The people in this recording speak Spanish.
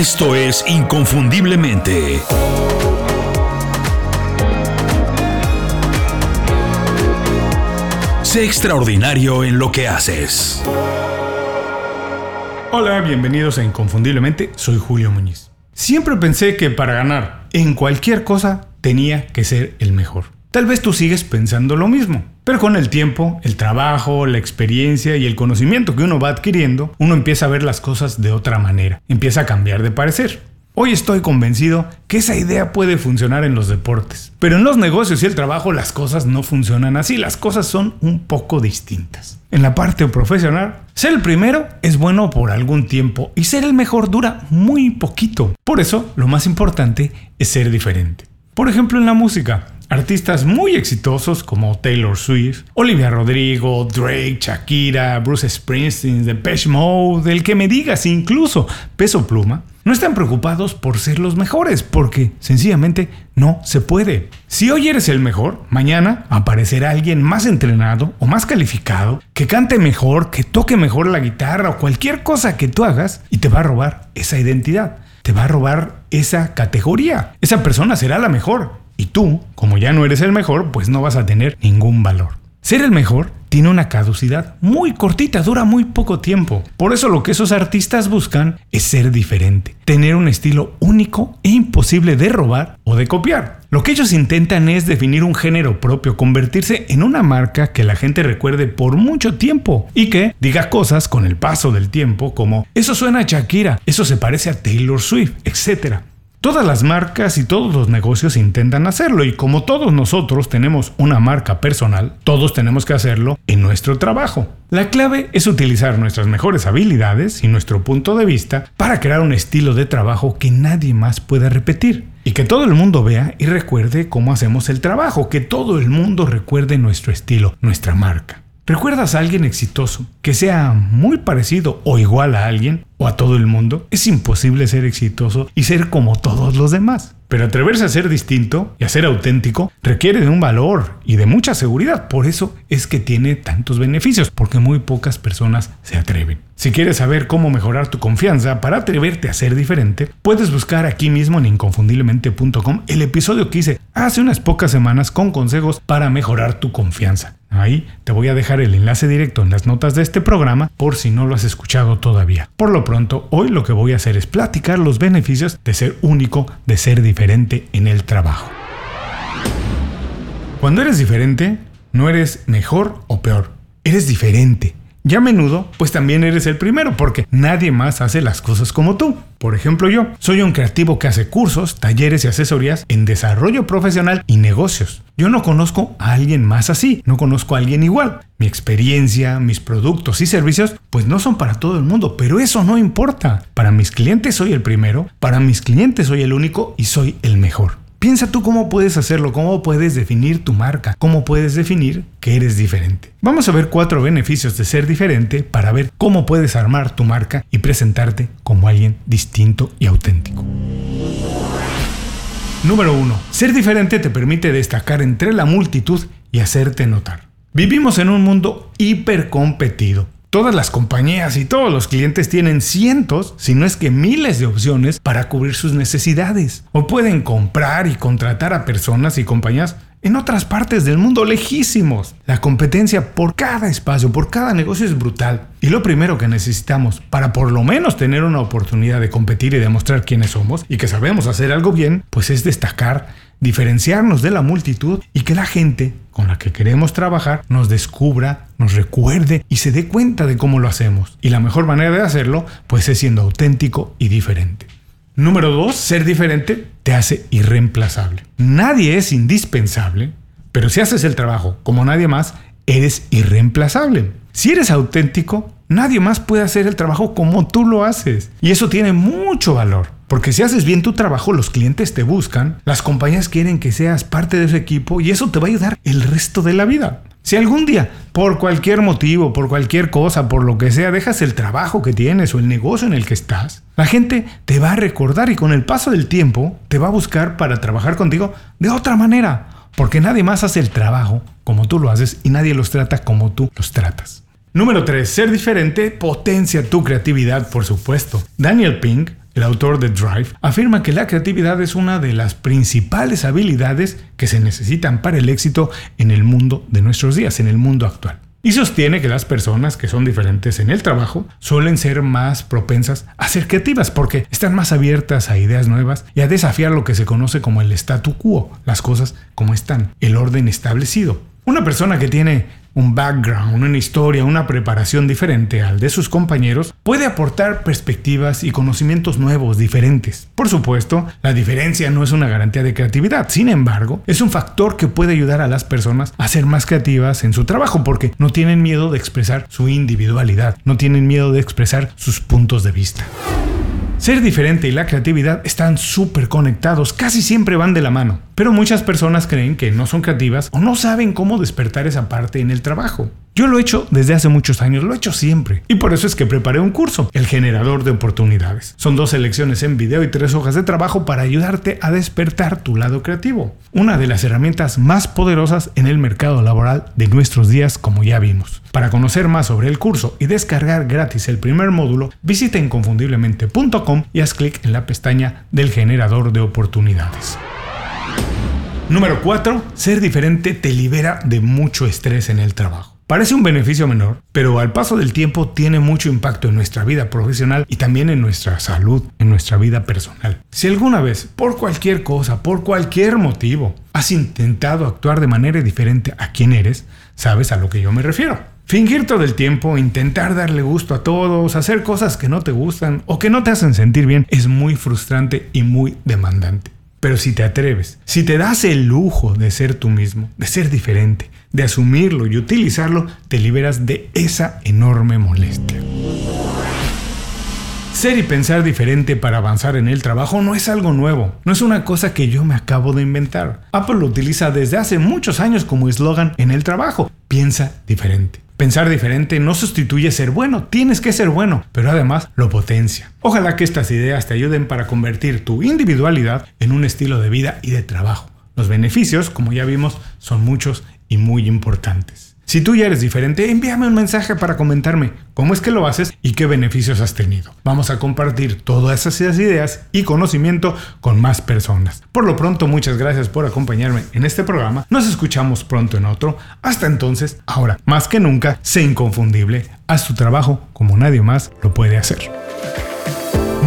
Esto es Inconfundiblemente. Sé extraordinario en lo que haces. Hola, bienvenidos a Inconfundiblemente, soy Julio Muñiz. Siempre pensé que para ganar en cualquier cosa tenía que ser el mejor. Tal vez tú sigues pensando lo mismo, pero con el tiempo, el trabajo, la experiencia y el conocimiento que uno va adquiriendo, uno empieza a ver las cosas de otra manera, empieza a cambiar de parecer. Hoy estoy convencido que esa idea puede funcionar en los deportes, pero en los negocios y el trabajo las cosas no funcionan así, las cosas son un poco distintas. En la parte profesional, ser el primero es bueno por algún tiempo y ser el mejor dura muy poquito. Por eso, lo más importante es ser diferente. Por ejemplo, en la música, Artistas muy exitosos como Taylor Swift, Olivia Rodrigo, Drake, Shakira, Bruce Springsteen, Depeche Mode, el que me digas, incluso Peso Pluma, no están preocupados por ser los mejores, porque sencillamente no se puede. Si hoy eres el mejor, mañana aparecerá alguien más entrenado o más calificado, que cante mejor, que toque mejor la guitarra o cualquier cosa que tú hagas y te va a robar esa identidad, te va a robar esa categoría. Esa persona será la mejor y tú, como ya no eres el mejor, pues no vas a tener ningún valor. Ser el mejor tiene una caducidad muy cortita, dura muy poco tiempo. Por eso lo que esos artistas buscan es ser diferente, tener un estilo único e imposible de robar o de copiar. Lo que ellos intentan es definir un género propio, convertirse en una marca que la gente recuerde por mucho tiempo y que diga cosas con el paso del tiempo como eso suena a Shakira, eso se parece a Taylor Swift, etc. Todas las marcas y todos los negocios intentan hacerlo y como todos nosotros tenemos una marca personal, todos tenemos que hacerlo en nuestro trabajo. La clave es utilizar nuestras mejores habilidades y nuestro punto de vista para crear un estilo de trabajo que nadie más pueda repetir. Y que todo el mundo vea y recuerde cómo hacemos el trabajo, que todo el mundo recuerde nuestro estilo, nuestra marca. ¿Recuerdas a alguien exitoso que sea muy parecido o igual a alguien o a todo el mundo? Es imposible ser exitoso y ser como todos los demás. Pero atreverse a ser distinto y a ser auténtico requiere de un valor y de mucha seguridad. Por eso es que tiene tantos beneficios, porque muy pocas personas se atreven. Si quieres saber cómo mejorar tu confianza para atreverte a ser diferente, puedes buscar aquí mismo en inconfundiblemente.com el episodio que hice hace unas pocas semanas con consejos para mejorar tu confianza. Ahí te voy a dejar el enlace directo en las notas de este programa por si no lo has escuchado todavía. Por lo pronto, hoy lo que voy a hacer es platicar los beneficios de ser único, de ser diferente en el trabajo. Cuando eres diferente, no eres mejor o peor, eres diferente. Y a menudo, pues también eres el primero, porque nadie más hace las cosas como tú. Por ejemplo, yo soy un creativo que hace cursos, talleres y asesorías en desarrollo profesional y negocios. Yo no conozco a alguien más así, no conozco a alguien igual. Mi experiencia, mis productos y servicios, pues no son para todo el mundo, pero eso no importa. Para mis clientes soy el primero, para mis clientes soy el único y soy el mejor. Piensa tú cómo puedes hacerlo, cómo puedes definir tu marca, cómo puedes definir que eres diferente. Vamos a ver cuatro beneficios de ser diferente para ver cómo puedes armar tu marca y presentarte como alguien distinto y auténtico. Número 1. Ser diferente te permite destacar entre la multitud y hacerte notar. Vivimos en un mundo hipercompetido Todas las compañías y todos los clientes tienen cientos, si no es que miles de opciones para cubrir sus necesidades. O pueden comprar y contratar a personas y compañías en otras partes del mundo lejísimos. La competencia por cada espacio, por cada negocio es brutal. Y lo primero que necesitamos para por lo menos tener una oportunidad de competir y demostrar quiénes somos y que sabemos hacer algo bien, pues es destacar diferenciarnos de la multitud y que la gente con la que queremos trabajar nos descubra, nos recuerde y se dé cuenta de cómo lo hacemos. Y la mejor manera de hacerlo, pues es siendo auténtico y diferente. Número 2. Ser diferente te hace irreemplazable. Nadie es indispensable, pero si haces el trabajo como nadie más, eres irreemplazable. Si eres auténtico, nadie más puede hacer el trabajo como tú lo haces. Y eso tiene mucho valor. Porque si haces bien tu trabajo, los clientes te buscan, las compañías quieren que seas parte de ese equipo y eso te va a ayudar el resto de la vida. Si algún día, por cualquier motivo, por cualquier cosa, por lo que sea, dejas el trabajo que tienes o el negocio en el que estás, la gente te va a recordar y con el paso del tiempo te va a buscar para trabajar contigo de otra manera. Porque nadie más hace el trabajo como tú lo haces y nadie los trata como tú los tratas. Número 3. Ser diferente potencia tu creatividad, por supuesto. Daniel Pink el autor de Drive, afirma que la creatividad es una de las principales habilidades que se necesitan para el éxito en el mundo de nuestros días, en el mundo actual. Y sostiene que las personas que son diferentes en el trabajo suelen ser más propensas a ser creativas porque están más abiertas a ideas nuevas y a desafiar lo que se conoce como el statu quo, las cosas como están, el orden establecido. Una persona que tiene un background, una historia, una preparación diferente al de sus compañeros, puede aportar perspectivas y conocimientos nuevos, diferentes. Por supuesto, la diferencia no es una garantía de creatividad, sin embargo, es un factor que puede ayudar a las personas a ser más creativas en su trabajo porque no tienen miedo de expresar su individualidad, no tienen miedo de expresar sus puntos de vista. Ser diferente y la creatividad están súper conectados, casi siempre van de la mano. Pero muchas personas creen que no son creativas o no saben cómo despertar esa parte en el trabajo. Yo lo he hecho desde hace muchos años, lo he hecho siempre. Y por eso es que preparé un curso, el generador de oportunidades. Son dos lecciones en video y tres hojas de trabajo para ayudarte a despertar tu lado creativo. Una de las herramientas más poderosas en el mercado laboral de nuestros días, como ya vimos. Para conocer más sobre el curso y descargar gratis el primer módulo, visita inconfundiblemente.com y haz clic en la pestaña del generador de oportunidades. Número 4. Ser diferente te libera de mucho estrés en el trabajo. Parece un beneficio menor, pero al paso del tiempo tiene mucho impacto en nuestra vida profesional y también en nuestra salud, en nuestra vida personal. Si alguna vez, por cualquier cosa, por cualquier motivo, has intentado actuar de manera diferente a quien eres, sabes a lo que yo me refiero. Fingir todo el tiempo, intentar darle gusto a todos, hacer cosas que no te gustan o que no te hacen sentir bien es muy frustrante y muy demandante. Pero si te atreves, si te das el lujo de ser tú mismo, de ser diferente, de asumirlo y utilizarlo, te liberas de esa enorme molestia. Ser y pensar diferente para avanzar en el trabajo no es algo nuevo, no es una cosa que yo me acabo de inventar. Apple lo utiliza desde hace muchos años como eslogan en el trabajo, piensa diferente. Pensar diferente no sustituye ser bueno, tienes que ser bueno, pero además lo potencia. Ojalá que estas ideas te ayuden para convertir tu individualidad en un estilo de vida y de trabajo. Los beneficios, como ya vimos, son muchos y muy importantes. Si tú ya eres diferente, envíame un mensaje para comentarme cómo es que lo haces y qué beneficios has tenido. Vamos a compartir todas esas ideas y conocimiento con más personas. Por lo pronto, muchas gracias por acompañarme en este programa. Nos escuchamos pronto en otro. Hasta entonces, ahora, más que nunca, sé inconfundible. Haz tu trabajo como nadie más lo puede hacer.